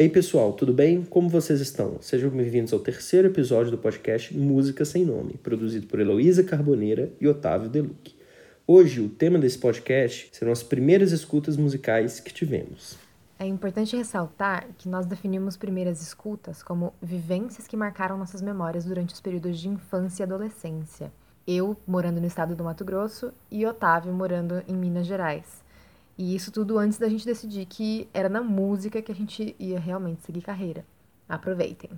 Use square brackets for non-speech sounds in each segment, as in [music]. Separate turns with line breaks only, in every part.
Ei pessoal, tudo bem? Como vocês estão? Sejam bem-vindos ao terceiro episódio do podcast Música Sem Nome, produzido por Heloísa Carboneira e Otávio Deluc. Hoje, o tema desse podcast serão as primeiras escutas musicais que tivemos.
É importante ressaltar que nós definimos primeiras escutas como vivências que marcaram nossas memórias durante os períodos de infância e adolescência. Eu morando no estado do Mato Grosso e Otávio morando em Minas Gerais. E isso tudo antes da gente decidir que era na música que a gente ia realmente seguir carreira. Aproveitem!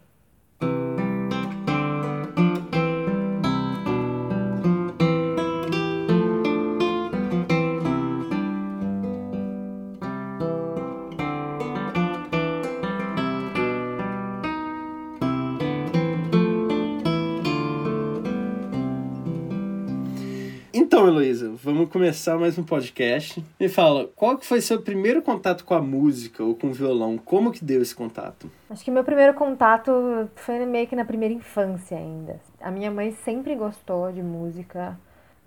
Então, Heloísa, vamos começar mais um podcast. Me fala, qual que foi seu primeiro contato com a música ou com o violão? Como que deu esse contato?
Acho que meu primeiro contato foi meio que na primeira infância ainda. A minha mãe sempre gostou de música.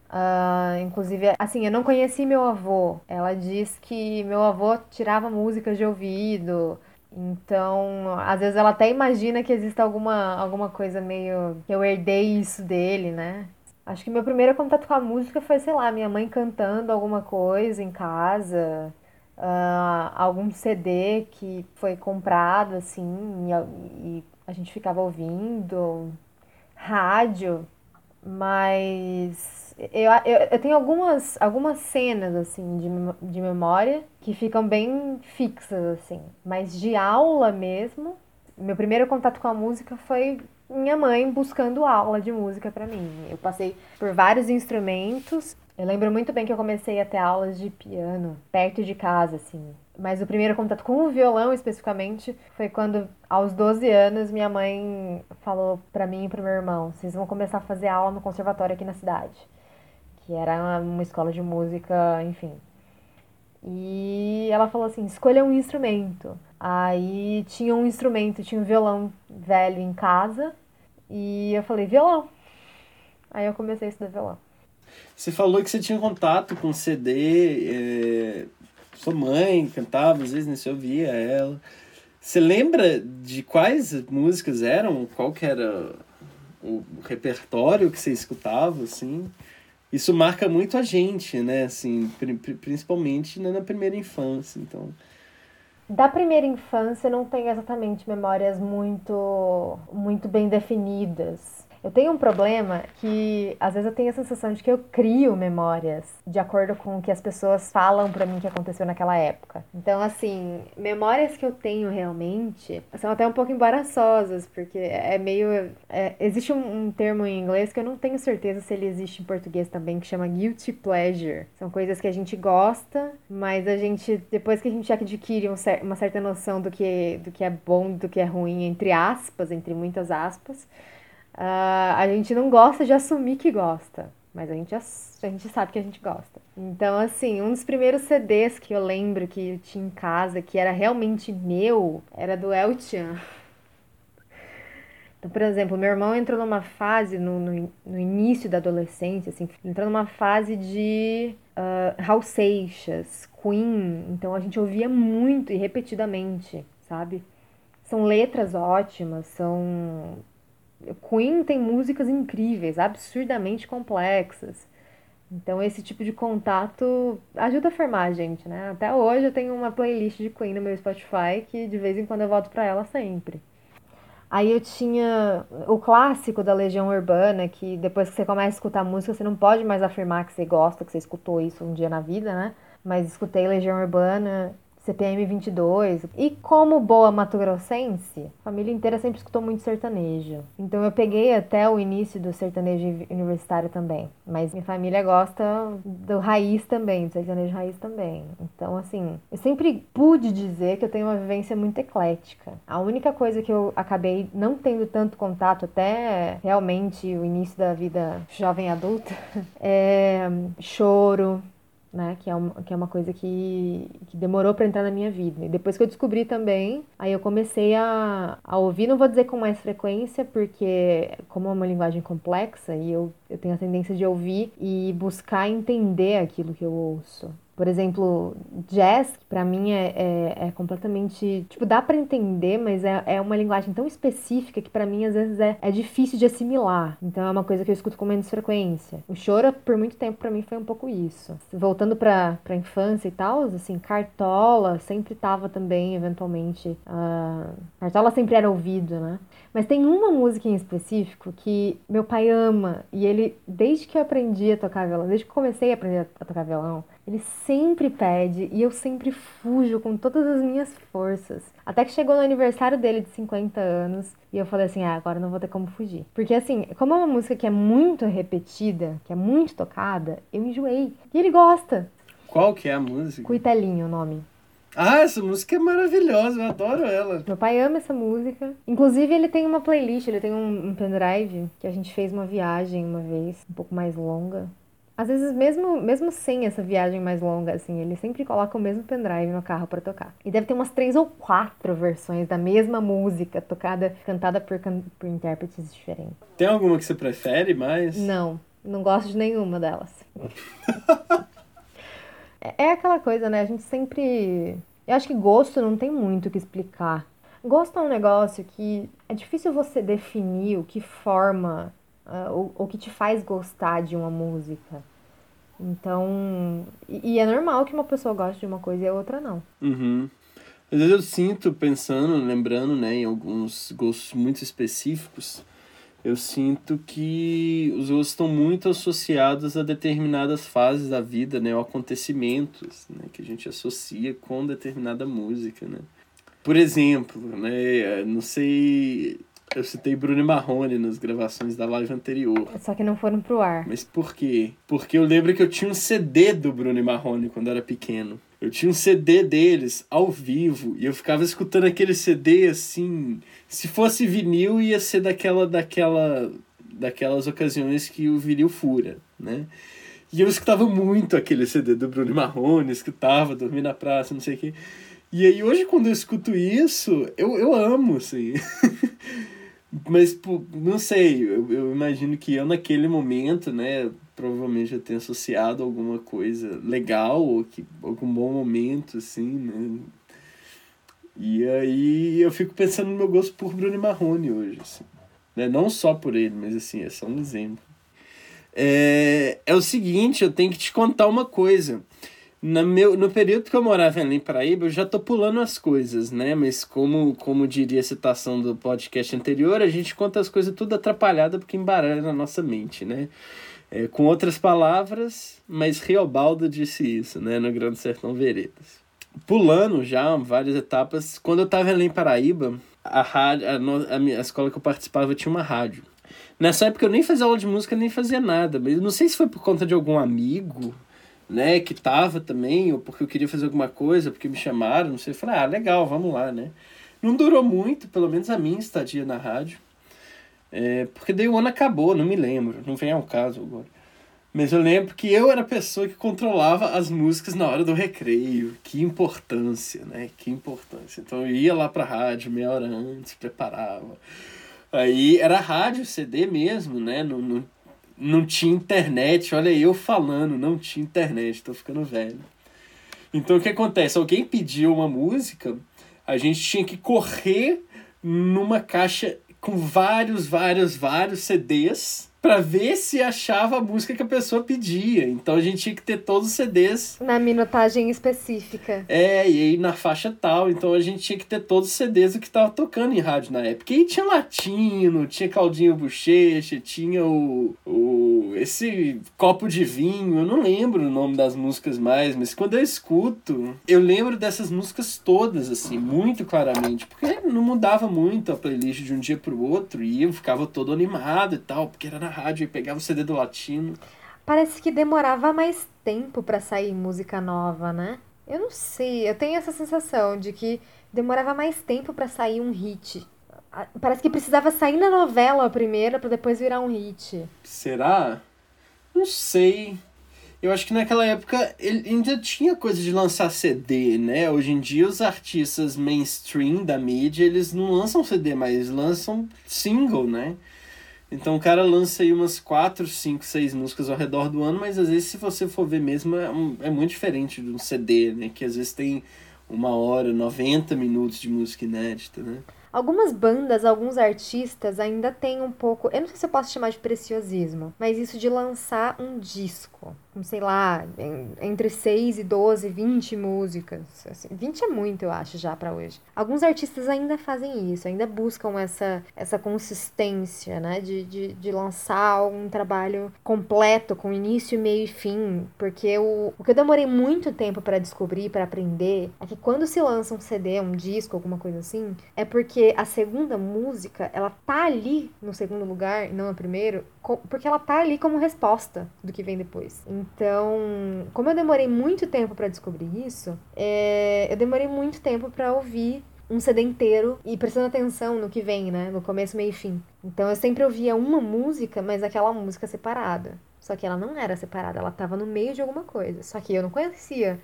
Uh, inclusive, assim, eu não conheci meu avô. Ela diz que meu avô tirava músicas de ouvido. Então, às vezes ela até imagina que exista alguma, alguma coisa meio que eu herdei isso dele, né? Acho que meu primeiro contato com a música foi, sei lá, minha mãe cantando alguma coisa em casa, uh, algum CD que foi comprado, assim, e, e a gente ficava ouvindo, rádio, mas eu, eu, eu, tenho algumas, algumas cenas, assim, de, de memória que ficam bem fixas, assim, mas de aula mesmo, meu primeiro contato com a música foi minha mãe buscando aula de música para mim. Eu passei por vários instrumentos. Eu lembro muito bem que eu comecei a ter aulas de piano perto de casa, assim. Mas o primeiro contato com o violão, especificamente, foi quando, aos 12 anos, minha mãe falou para mim e pro meu irmão: vocês vão começar a fazer aula no conservatório aqui na cidade. Que era uma escola de música, enfim. E ela falou assim: escolha um instrumento. Aí tinha um instrumento, tinha um violão velho em casa. E eu falei, violão. Aí eu comecei a estudar violão.
Você falou que você tinha contato com CD, é... sua mãe cantava, às vezes né, você ouvia ela. Você lembra de quais músicas eram? Qual que era o repertório que você escutava, assim? Isso marca muito a gente, né? Assim, principalmente na primeira infância, então...
Da primeira infância não tenho exatamente memórias muito, muito bem definidas. Eu tenho um problema que às vezes eu tenho a sensação de que eu crio memórias de acordo com o que as pessoas falam para mim que aconteceu naquela época. Então, assim, memórias que eu tenho realmente são até um pouco embaraçosas, porque é meio. É, existe um, um, termo em inglês que eu não tenho certeza se ele existe em português também, que chama guilty pleasure. São coisas que a gente gosta, mas a gente, depois que a gente adquire um cer uma certa noção do que, do que é bom, do que é ruim, entre aspas, entre muitas aspas Uh, a gente não gosta de assumir que gosta, mas a gente, a gente sabe que a gente gosta. Então, assim, um dos primeiros CDs que eu lembro que eu tinha em casa, que era realmente meu, era do El Chan. Então, por exemplo, meu irmão entrou numa fase, no, no, no início da adolescência, assim, entrou numa fase de uh, Raul Seixas, Queen, então a gente ouvia muito e repetidamente, sabe? São letras ótimas, são Queen tem músicas incríveis, absurdamente complexas. Então esse tipo de contato ajuda a formar a gente, né? Até hoje eu tenho uma playlist de Queen no meu Spotify que de vez em quando eu volto para ela sempre. Aí eu tinha o clássico da Legião Urbana, que depois que você começa a escutar música, você não pode mais afirmar que você gosta, que você escutou isso um dia na vida, né? Mas escutei Legião Urbana CPM 22. E como boa mato-grossense, a família inteira sempre escutou muito sertanejo. Então eu peguei até o início do sertanejo universitário também. Mas minha família gosta do raiz também, do sertanejo raiz também. Então, assim, eu sempre pude dizer que eu tenho uma vivência muito eclética. A única coisa que eu acabei não tendo tanto contato até realmente o início da vida jovem adulta [laughs] é choro, né? Que é uma, que é uma coisa que, que demorou para entrar na minha vida. E depois que eu descobri também, aí eu comecei a, a ouvir, não vou dizer com mais frequência, porque como é uma linguagem complexa e eu Eu tenho a tendência de ouvir e buscar entender aquilo que eu ouço. Por exemplo, jazz, pra mim é, é, é completamente. Tipo, dá para entender, mas é, é uma linguagem tão específica que para mim às vezes é, é difícil de assimilar. Então é uma coisa que eu escuto com menos frequência. O choro, por muito tempo, para mim foi um pouco isso. Voltando pra, pra infância e tal, assim, Cartola sempre tava também, eventualmente. Uh... Cartola sempre era ouvido, né? Mas tem uma música em específico que meu pai ama. E ele, desde que eu aprendi a tocar violão, desde que comecei a aprender a tocar violão, ele sempre pede e eu sempre fujo com todas as minhas forças. Até que chegou no aniversário dele de 50 anos e eu falei assim: ah, agora não vou ter como fugir. Porque assim, como é uma música que é muito repetida, que é muito tocada, eu enjoei. E ele gosta.
Qual que é a música?
Cuitelinho o nome.
Ah, essa música é maravilhosa, eu adoro ela.
Meu pai ama essa música. Inclusive, ele tem uma playlist, ele tem um, um pendrive que a gente fez uma viagem uma vez, um pouco mais longa. Às vezes, mesmo, mesmo sem essa viagem mais longa, assim, ele sempre coloca o mesmo pendrive no carro para tocar. E deve ter umas três ou quatro versões da mesma música, tocada, cantada por, por intérpretes diferentes.
Tem alguma que você prefere mais?
Não, não gosto de nenhuma delas. [laughs] É, aquela coisa, né? A gente sempre. Eu acho que gosto não tem muito o que explicar. Gosto é um negócio que é difícil você definir o que forma, uh, o, o que te faz gostar de uma música. Então. E, e, é normal que uma pessoa goste de uma coisa e a outra não.
Uhum. Às vezes eu sinto, pensando, lembrando, né, em alguns gostos muito específicos, eu sinto que os gostos estão muito associados a determinadas fases da vida, né, ou acontecimentos, né, que a gente associa com determinada música, né. Por exemplo, né, não sei, eu citei Bruno Marrone nas gravações da live anterior.
Só que não foram pro ar.
Mas por quê? Porque eu lembro que eu tinha um CD do Bruno Marrone quando eu era pequeno. Eu tinha um CD deles ao vivo e eu ficava escutando aquele CD assim. Se fosse vinil, ia ser daquela, daquela, daquelas ocasiões que o vinil fura, né? E eu escutava muito aquele CD do Bruno Marrone, escutava, dormia na praça, não sei o quê. E aí hoje quando eu escuto isso, eu, eu amo, assim. [laughs] Mas, não sei, eu, eu imagino que eu naquele momento, né, provavelmente eu tenha associado alguma coisa legal, ou que, algum bom momento, assim, né. E aí eu fico pensando no meu gosto por Bruno Marrone hoje, assim. Né? Não só por ele, mas assim, é só um exemplo. É, é o seguinte, eu tenho que te contar uma coisa. No, meu, no período que eu morava em Paraíba, eu já tô pulando as coisas, né? Mas como, como diria a citação do podcast anterior, a gente conta as coisas tudo atrapalhada porque embaralha na nossa mente, né? É, com outras palavras, mas Riobaldo disse isso, né? No Grande Sertão Veredas. Pulando já várias etapas, quando eu tava em Paraíba, a, rádio, a, a, a escola que eu participava tinha uma rádio. Nessa época eu nem fazia aula de música, nem fazia nada, mas não sei se foi por conta de algum amigo né, que tava também, ou porque eu queria fazer alguma coisa, porque me chamaram, não sei, eu falei, ah, legal, vamos lá, né. Não durou muito, pelo menos a minha estadia na rádio, é, porque daí o ano acabou, não me lembro, não vem ao caso agora. Mas eu lembro que eu era a pessoa que controlava as músicas na hora do recreio. Que importância, né? Que importância. Então eu ia lá pra rádio meia hora antes, preparava. Aí era rádio, CD mesmo, né? Não, não, não tinha internet. Olha eu falando, não tinha internet, tô ficando velho. Então o que acontece? Alguém pediu uma música, a gente tinha que correr numa caixa com vários, vários, vários CDs para ver se achava a música que a pessoa pedia. Então a gente tinha que ter todos os CDs.
Na minutagem específica.
É, e aí na faixa tal. Então a gente tinha que ter todos os CDs do que tava tocando em rádio na época. E aí tinha Latino, tinha Caldinho Bochecha, tinha o, o. esse copo de vinho. Eu não lembro o nome das músicas mais, mas quando eu escuto, eu lembro dessas músicas todas, assim, muito claramente. Porque não mudava muito a playlist de um dia pro outro. E eu ficava todo animado e tal, porque era na rádio e pegava o CD do latino.
Parece que demorava mais tempo para sair música nova, né? Eu não sei, eu tenho essa sensação de que demorava mais tempo para sair um hit. Parece que precisava sair na novela primeiro para depois virar um hit.
Será? Não sei. Eu acho que naquela época ele ainda tinha coisa de lançar CD, né? Hoje em dia os artistas mainstream da mídia, eles não lançam CD, mas lançam single, né? Então o cara lança aí umas 4, 5, 6 músicas ao redor do ano, mas às vezes se você for ver mesmo é, um, é muito diferente de um CD, né? Que às vezes tem uma hora, 90 minutos de música inédita, né?
Algumas bandas, alguns artistas ainda têm um pouco, eu não sei se eu posso chamar de preciosismo, mas isso de lançar um disco com, sei lá, entre 6 e 12, 20 músicas. Assim, 20 é muito, eu acho, já para hoje. Alguns artistas ainda fazem isso, ainda buscam essa, essa consistência, né? De, de, de lançar um trabalho completo, com início, meio e fim. Porque o, o que eu demorei muito tempo para descobrir, para aprender, é que quando se lança um CD, um disco, alguma coisa assim, é porque a segunda música, ela tá ali no segundo lugar, não no primeiro, porque ela tá ali como resposta do que vem depois. Então, como eu demorei muito tempo para descobrir isso, é, eu demorei muito tempo para ouvir um CD inteiro e prestando atenção no que vem, né? No começo, meio e fim. Então eu sempre ouvia uma música, mas aquela música separada. Só que ela não era separada, ela tava no meio de alguma coisa. Só que eu não conhecia.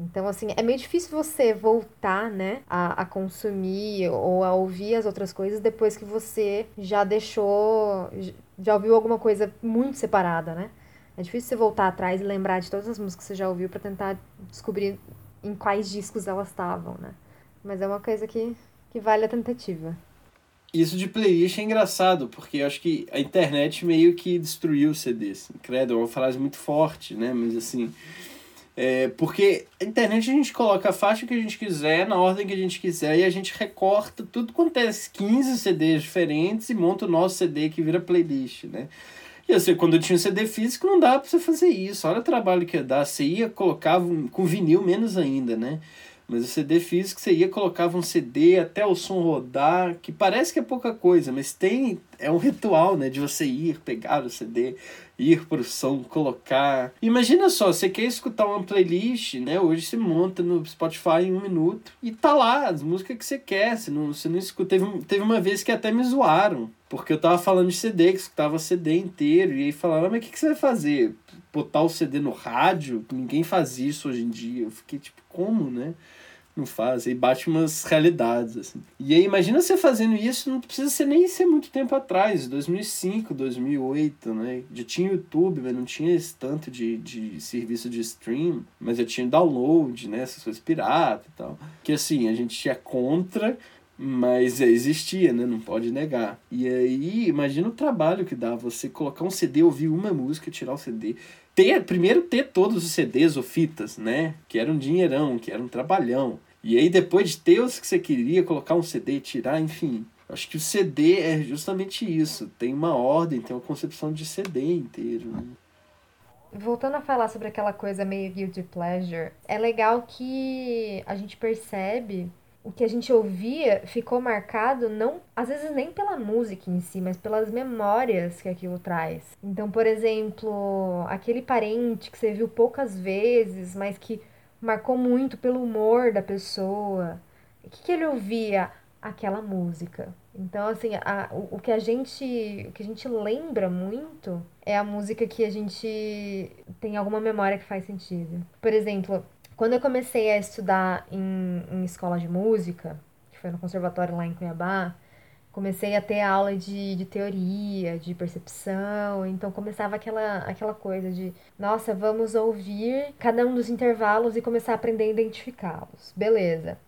Então, assim, é meio difícil você voltar, né, a, a consumir ou a ouvir as outras coisas depois que você já deixou, já ouviu alguma coisa muito separada, né? É difícil você voltar atrás e lembrar de todas as músicas que você já ouviu para tentar descobrir em quais discos elas estavam, né? Mas é uma coisa que, que vale a tentativa.
Isso de playlist é engraçado, porque eu acho que a internet meio que destruiu os CDs. Credo, é uma frase muito forte, né? Mas assim. É, porque a internet a gente coloca a faixa que a gente quiser, na ordem que a gente quiser, e a gente recorta tudo quanto é 15 CDs diferentes e monta o nosso CD que vira playlist, né? E assim, quando eu tinha um CD físico, não dava pra você fazer isso. Olha o trabalho que ia dar. Você ia, colocava com vinil menos ainda, né? Mas o CD físico, você ia, colocava um CD até o som rodar, que parece que é pouca coisa, mas tem. É um ritual, né? De você ir, pegar o CD, ir pro som, colocar. Imagina só, você quer escutar uma playlist, né? Hoje você monta no Spotify em um minuto e tá lá as músicas que você quer. Você não, você não escuta. Teve, teve uma vez que até me zoaram, porque eu tava falando de CD, que escutava CD inteiro, e aí falaram, mas o que, que você vai fazer? Botar o CD no rádio? Ninguém faz isso hoje em dia. Eu fiquei tipo, como, né? Não faz, aí bate umas realidades, assim. E aí, imagina você fazendo isso, não precisa ser nem ser muito tempo atrás, 2005, 2008, né? Já tinha YouTube, mas não tinha esse tanto de, de serviço de stream, mas já tinha download, né? Essas coisas pirata e tal. Que assim, a gente tinha contra, mas existia, né? Não pode negar. E aí, imagina o trabalho que dá você colocar um CD, ouvir uma música, tirar o CD, ter, primeiro ter todos os CDs ou fitas, né? Que era um dinheirão, que era um trabalhão. E aí, depois de ter os que você queria, colocar um CD tirar, enfim. Acho que o CD é justamente isso. Tem uma ordem, tem uma concepção de CD inteiro. Né?
Voltando a falar sobre aquela coisa meio guilty pleasure, é legal que a gente percebe o que a gente ouvia ficou marcado não, às vezes nem pela música em si, mas pelas memórias que aquilo traz. Então, por exemplo, aquele parente que você viu poucas vezes, mas que marcou muito pelo humor da pessoa. O que, que ele ouvia? Aquela música. Então, assim, a, o, o, que a gente o que a gente lembra muito é a música que a gente tem alguma memória que faz sentido. Por exemplo, quando eu comecei a estudar em, em escola de música, que foi no conservatório lá em Cuiabá, comecei a ter aula de, de teoria, de percepção, então começava aquela, aquela coisa de, nossa, vamos ouvir cada um dos intervalos e começar a aprender a identificá-los. Beleza.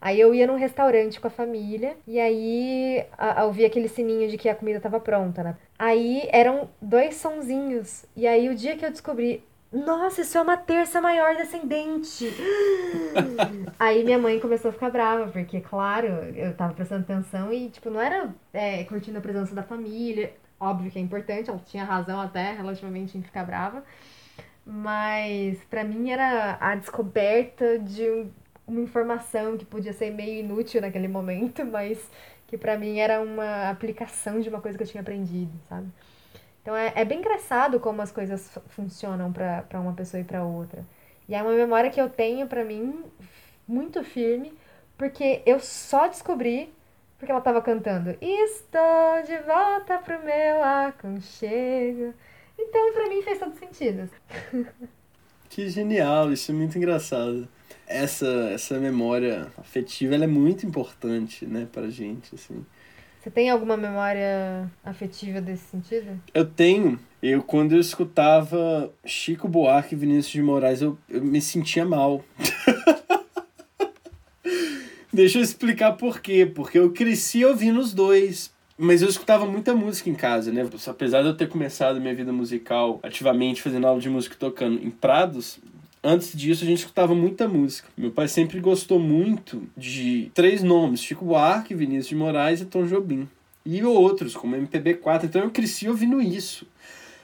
Aí eu ia num restaurante com a família e aí ouvia aquele sininho de que a comida estava pronta, né? Aí eram dois sonzinhos. E aí o dia que eu descobri, nossa, isso é uma terça maior descendente. [laughs] Aí minha mãe começou a ficar brava, porque, claro, eu tava prestando atenção e, tipo, não era é, curtindo a presença da família. Óbvio que é importante, ela tinha razão até relativamente em ficar brava. Mas, para mim, era a descoberta de uma informação que podia ser meio inútil naquele momento, mas que para mim era uma aplicação de uma coisa que eu tinha aprendido, sabe? Então é, é bem engraçado como as coisas funcionam para uma pessoa e para outra. E é uma memória que eu tenho para mim muito firme, porque eu só descobri porque ela estava cantando Estou de volta pro meu aconchego. Então, para mim fez todo sentido. [laughs]
Que genial, isso é muito engraçado. Essa essa memória afetiva, ela é muito importante, né, pra gente, assim.
Você tem alguma memória afetiva desse sentido?
Eu tenho. Eu, quando eu escutava Chico Buarque e Vinícius de Moraes, eu, eu me sentia mal. [laughs] Deixa eu explicar por quê. Porque eu cresci ouvindo os dois. Mas eu escutava muita música em casa, né? Apesar de eu ter começado minha vida musical ativamente fazendo aula de música e tocando em Prados, antes disso a gente escutava muita música. Meu pai sempre gostou muito de três nomes: Chico Buarque, Vinícius de Moraes e Tom Jobim. E outros, como MPB4. Então eu cresci ouvindo isso.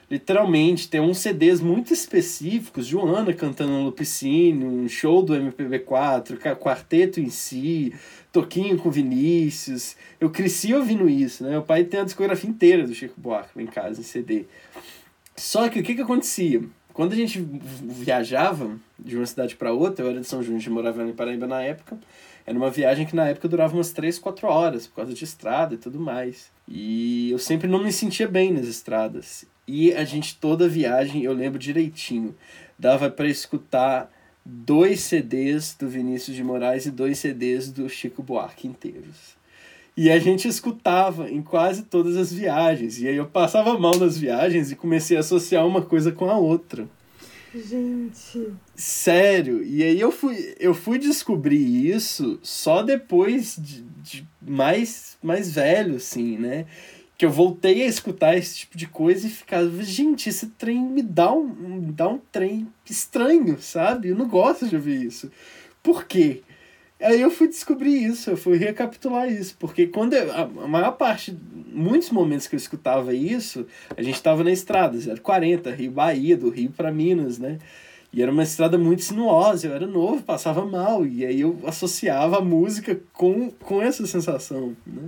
Literalmente, tem uns CDs muito específicos, Joana cantando no Lupicínio, um show do MPB4, quarteto em si, Toquinho com Vinícius. Eu cresci ouvindo isso, né? Meu pai tem a discografia inteira do Chico Buarque em casa, em CD. Só que o que que acontecia? Quando a gente viajava de uma cidade para outra, eu era de São João, a gente morava em Paraíba na época, era uma viagem que na época durava umas 3, 4 horas, por causa de estrada e tudo mais. E eu sempre não me sentia bem nas estradas. E a gente, toda viagem, eu lembro direitinho, dava para escutar dois CDs do Vinícius de Moraes e dois CDs do Chico Buarque inteiros. E a gente escutava em quase todas as viagens. E aí eu passava mal nas viagens e comecei a associar uma coisa com a outra.
Gente.
Sério. E aí eu fui, eu fui descobrir isso só depois de, de mais, mais velho, assim, né? que eu voltei a escutar esse tipo de coisa e ficava, gente, esse trem me dá um, me dá um trem estranho, sabe? Eu não gosto de ouvir isso. Por quê? Aí eu fui descobrir isso, eu fui recapitular isso, porque quando eu, a, maior parte, muitos momentos que eu escutava isso, a gente estava na estrada, 040, Rio Bahia, do Rio para Minas, né? E era uma estrada muito sinuosa, eu era novo, passava mal, e aí eu associava a música com, com essa sensação, né?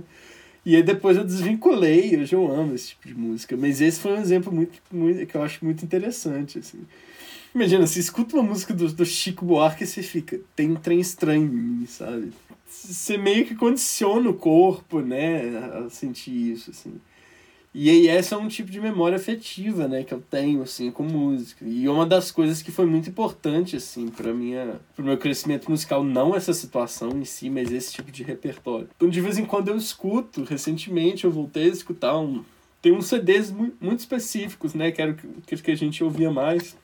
E aí depois eu desvinculei, hoje eu amo esse tipo de música. Mas esse foi um exemplo muito, muito que eu acho muito interessante, assim. Imagina, você escuta uma música do, do Chico Buarque e você fica, tem um trem estranho em mim, sabe? Você meio que condiciona o corpo, né, a sentir isso, assim. E aí essa é um tipo de memória afetiva, né, que eu tenho assim com música. E uma das coisas que foi muito importante assim para minha pro meu crescimento musical, não essa situação em si, mas esse tipo de repertório. Então de vez em quando eu escuto, recentemente eu voltei a escutar um tem uns CDs muito específicos, né, que era o que a gente ouvia mais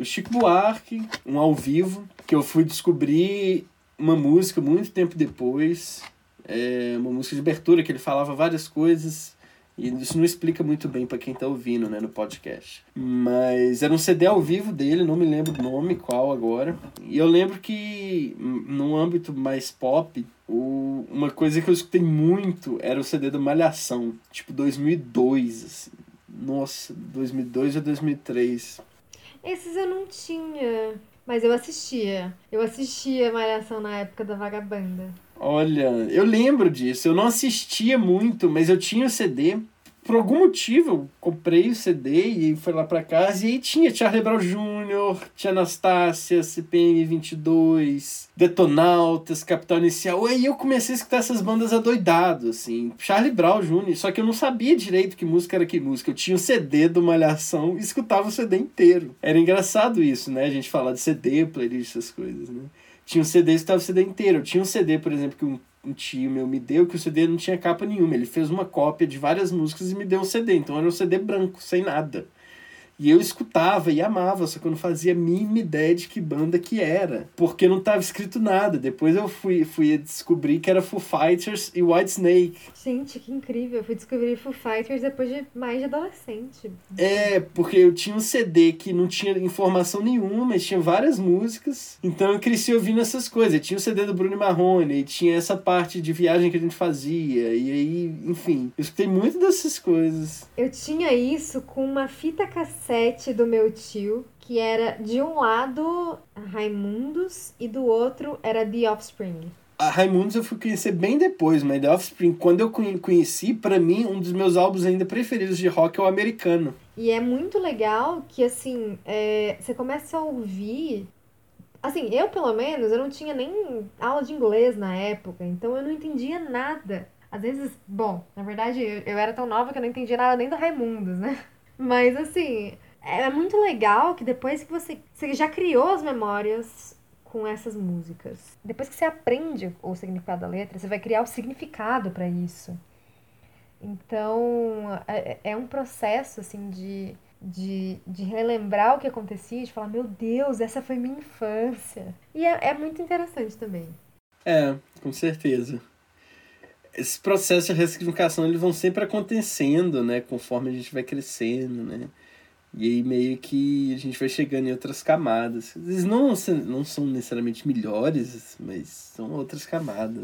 do Chico Buarque, um ao vivo, que eu fui descobrir uma música muito tempo depois, é uma música de abertura que ele falava várias coisas e isso não explica muito bem para quem tá ouvindo, né, no podcast. Mas era um CD ao vivo dele, não me lembro o nome, qual agora. E eu lembro que, num âmbito mais pop, o, uma coisa que eu escutei muito era o CD do Malhação, tipo 2002, assim. Nossa, 2002 ou 2003.
Esses eu não tinha, mas eu assistia. Eu assistia Malhação na época da Vagabanda.
Olha, eu lembro disso. Eu não assistia muito, mas eu tinha o CD por algum motivo, eu comprei o CD e fui lá pra casa e aí tinha Charlie Brown Jr., tinha Anastácia, CPM 22, Detonautas, Capital Inicial. E aí eu comecei a escutar essas bandas adoidado, assim. Charlie Brown Jr., só que eu não sabia direito que música era que música. Eu tinha o CD do Malhação e escutava o CD inteiro. Era engraçado isso, né? A gente falar de CD, playlist, essas coisas, né? Tinha um CD e escutava o CD inteiro. Eu tinha um CD, por exemplo, que um um tio meu me deu que o CD não tinha capa nenhuma. Ele fez uma cópia de várias músicas e me deu um CD. Então era um CD branco, sem nada. E eu escutava e amava, só que eu não fazia a mínima ideia de que banda que era. Porque não estava escrito nada. Depois eu fui, fui descobrir que era Foo Fighters e White Snake.
Gente, que incrível. Eu fui descobrir Foo Fighters depois de mais de adolescente.
É, porque eu tinha um CD que não tinha informação nenhuma, mas tinha várias músicas. Então eu cresci ouvindo essas coisas. Eu tinha o CD do Bruno Marrone, e tinha essa parte de viagem que a gente fazia. E aí, enfim, eu escutei muito dessas coisas.
Eu tinha isso com uma fita cassete cassete do meu tio, que era de um lado Raimundos e do outro era The Offspring.
A Raimundos eu fui conhecer bem depois, mas The Offspring, quando eu conheci, para mim, um dos meus álbuns ainda preferidos de rock é o americano.
E é muito legal que, assim, é, você começa a ouvir Assim, eu pelo menos, eu não tinha nem aula de inglês na época, então eu não entendia nada. Às vezes, bom, na verdade eu, eu era tão nova que eu não entendia nada nem do Raimundos, né? Mas assim, é muito legal que depois que você, você já criou as memórias com essas músicas, depois que você aprende o significado da letra, você vai criar o significado para isso. Então, é, é um processo, assim, de, de, de relembrar o que acontecia, de falar, meu Deus, essa foi minha infância. E é, é muito interessante também.
É, com certeza. Esses processos de ressignificação, eles vão sempre acontecendo, né? Conforme a gente vai crescendo, né? E aí meio que a gente vai chegando em outras camadas. Eles não, não são necessariamente melhores, mas são outras camadas.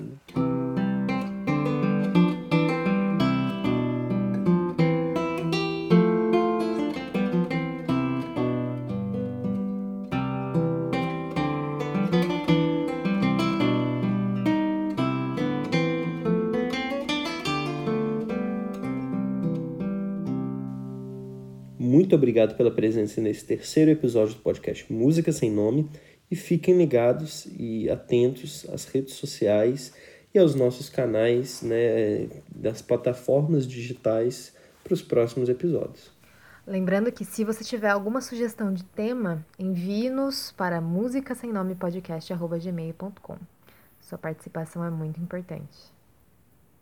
Obrigado pela presença nesse terceiro episódio do podcast Música Sem Nome e fiquem ligados e atentos às redes sociais e aos nossos canais né, das plataformas digitais para os próximos episódios.
Lembrando que se você tiver alguma sugestão de tema, envie-nos para música sem nome podcast@gmail.com. Sua participação é muito importante.